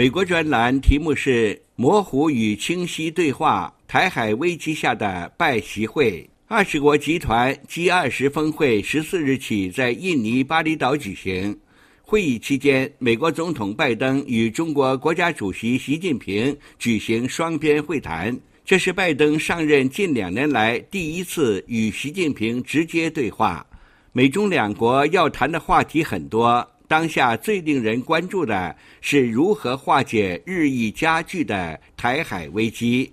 美国专栏题目是“模糊与清晰对话：台海危机下的拜习会”。二十国集团 G20 峰会十四日起在印尼巴厘岛举行。会议期间，美国总统拜登与中国国家主席习近平举行双边会谈，这是拜登上任近两年来第一次与习近平直接对话。美中两国要谈的话题很多。当下最令人关注的是如何化解日益加剧的台海危机。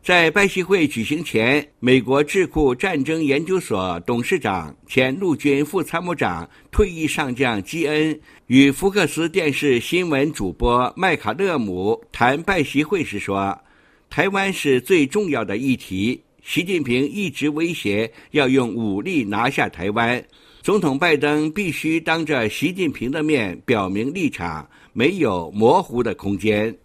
在拜习会举行前，美国智库战争研究所董事长、前陆军副参谋长、退役上将基恩与福克斯电视新闻主播麦卡勒姆谈拜习会时说：“台湾是最重要的议题，习近平一直威胁要用武力拿下台湾。”总统拜登必须当着习近平的面表明立场，没有模糊的空间。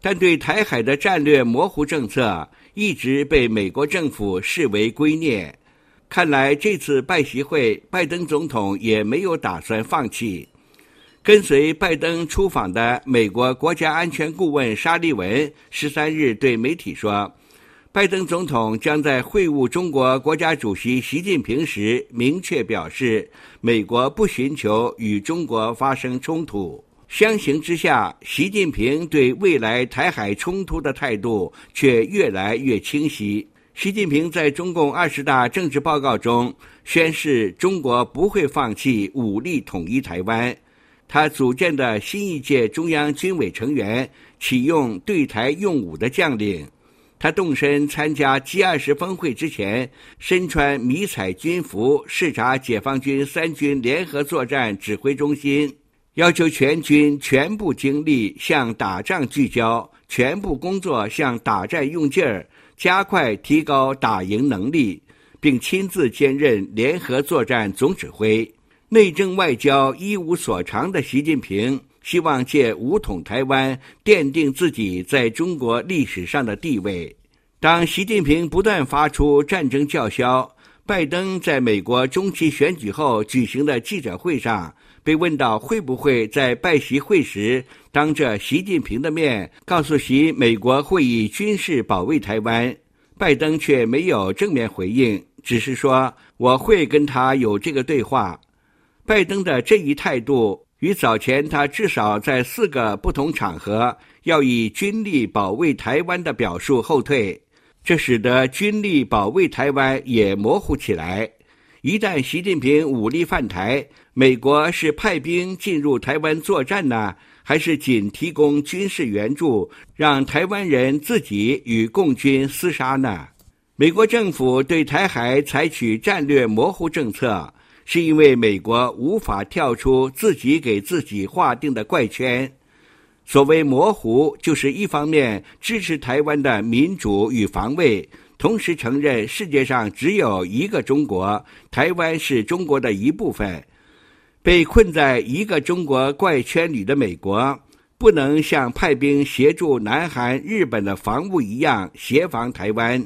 但对台海的战略模糊政策一直被美国政府视为圭臬。看来这次拜习会，拜登总统也没有打算放弃。跟随拜登出访的美国国家安全顾问沙利文十三日对媒体说。拜登总统将在会晤中国国家主席习近平时明确表示，美国不寻求与中国发生冲突。相形之下，习近平对未来台海冲突的态度却越来越清晰。习近平在中共二十大政治报告中宣示，中国不会放弃武力统一台湾。他组建的新一届中央军委成员启用对台用武的将领。他动身参加 G20 峰会之前，身穿迷彩军服视察解放军三军联合作战指挥中心，要求全军全部精力向打仗聚焦，全部工作向打仗用劲儿，加快提高打赢能力，并亲自兼任联合作战总指挥。内政外交一无所长的习近平。希望借武统台湾奠定自己在中国历史上的地位。当习近平不断发出战争叫嚣，拜登在美国中期选举后举行的记者会上被问到会不会在拜习会时当着习近平的面告诉习美国会以军事保卫台湾，拜登却没有正面回应，只是说我会跟他有这个对话。拜登的这一态度。与早前他至少在四个不同场合要以军力保卫台湾的表述后退，这使得军力保卫台湾也模糊起来。一旦习近平武力犯台，美国是派兵进入台湾作战呢，还是仅提供军事援助，让台湾人自己与共军厮杀呢？美国政府对台海采取战略模糊政策。是因为美国无法跳出自己给自己划定的怪圈。所谓模糊，就是一方面支持台湾的民主与防卫，同时承认世界上只有一个中国，台湾是中国的一部分。被困在一个中国怪圈里的美国，不能像派兵协助南韩、日本的防务一样协防台湾。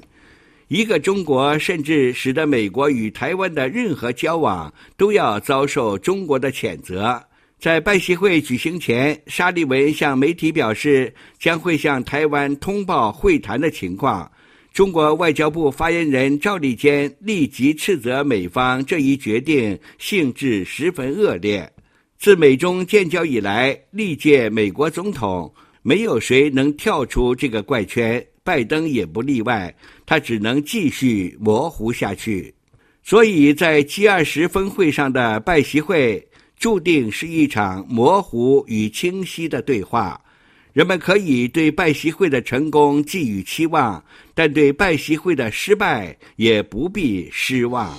一个中国，甚至使得美国与台湾的任何交往都要遭受中国的谴责。在拜习会举行前，沙利文向媒体表示，将会向台湾通报会谈的情况。中国外交部发言人赵立坚立即斥责美方这一决定性质十分恶劣。自美中建交以来，历届美国总统没有谁能跳出这个怪圈。拜登也不例外，他只能继续模糊下去。所以在 G20 峰会上的拜习会，注定是一场模糊与清晰的对话。人们可以对拜习会的成功寄予期望，但对拜习会的失败也不必失望。